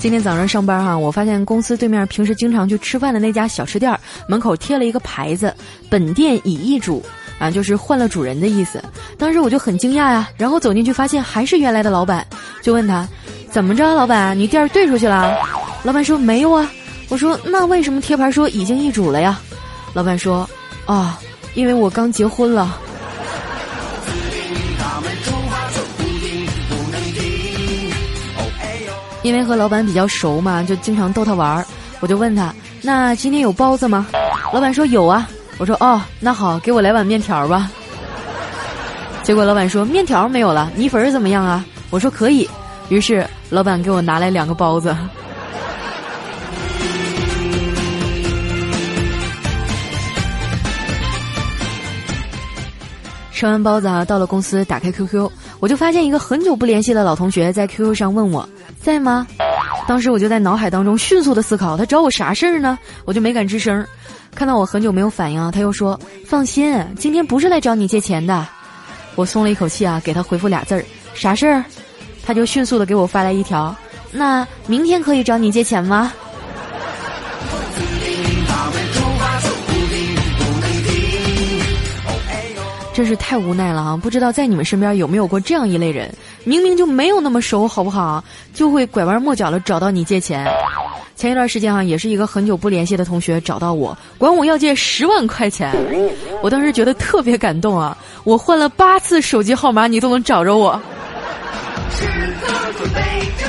今天早上上班哈，我发现公司对面平时经常去吃饭的那家小吃店门口贴了一个牌子，“本店已易主”，啊，就是换了主人的意思。当时我就很惊讶呀，然后走进去发现还是原来的老板，就问他：“怎么着，老板，你店儿兑出去了？”老板说：“没有啊。”我说：“那为什么贴牌说已经易主了呀？”老板说：“啊，因为我刚结婚了。”因为和老板比较熟嘛，就经常逗他玩儿。我就问他：“那今天有包子吗？”老板说：“有啊。”我说：“哦，那好，给我来碗面条吧。”结果老板说：“面条没有了，米粉怎么样啊？”我说：“可以。”于是老板给我拿来两个包子。吃完包子啊，到了公司，打开 QQ，我就发现一个很久不联系的老同学在 QQ 上问我。在吗？当时我就在脑海当中迅速的思考，他找我啥事儿呢？我就没敢吱声。看到我很久没有反应，他又说：“放心，今天不是来找你借钱的。”我松了一口气啊，给他回复俩字儿：“啥事儿？”他就迅速的给我发来一条：“那明天可以找你借钱吗？”真是太无奈了啊！不知道在你们身边有没有过这样一类人，明明就没有那么熟，好不好？就会拐弯抹角的找到你借钱。前一段时间啊，也是一个很久不联系的同学找到我，管我要借十万块钱。我当时觉得特别感动啊！我换了八次手机号码，你都能找着我。时刻准备着